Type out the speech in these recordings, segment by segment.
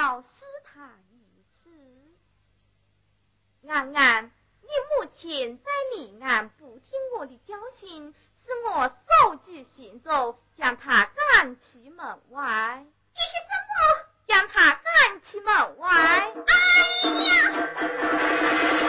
要师他一试。安安，你母亲在临安不听我的教训，使我手举行走，将他赶出门外。你是什么？将他赶出门外。哎呀！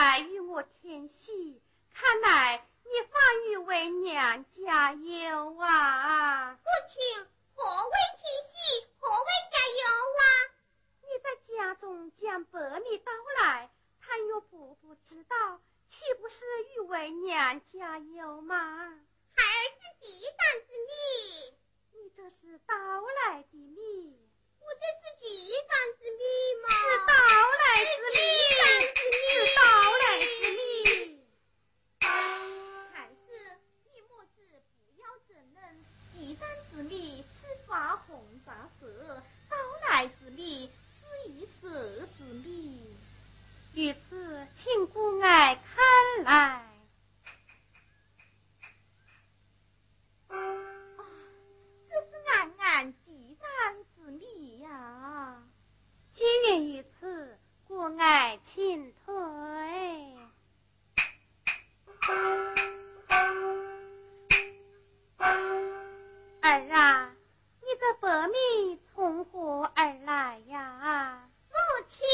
来与我添喜，看来你发育为娘家有啊。父亲，何为添喜？何为家有啊？你在家中将百米刀来，倘若伯伯知道，岂不是欲为娘家有吗？孩儿是嫡长之你，你这是刀来的命。不这是地方之米吗？是道来之米，是稻来之米。还是你莫知不要争论，地干之米是发红发色，道来之米是一色之米。于此，请姑爱看来。皆源于此，故爱请退。儿啊，你这薄命从何而来呀？父亲。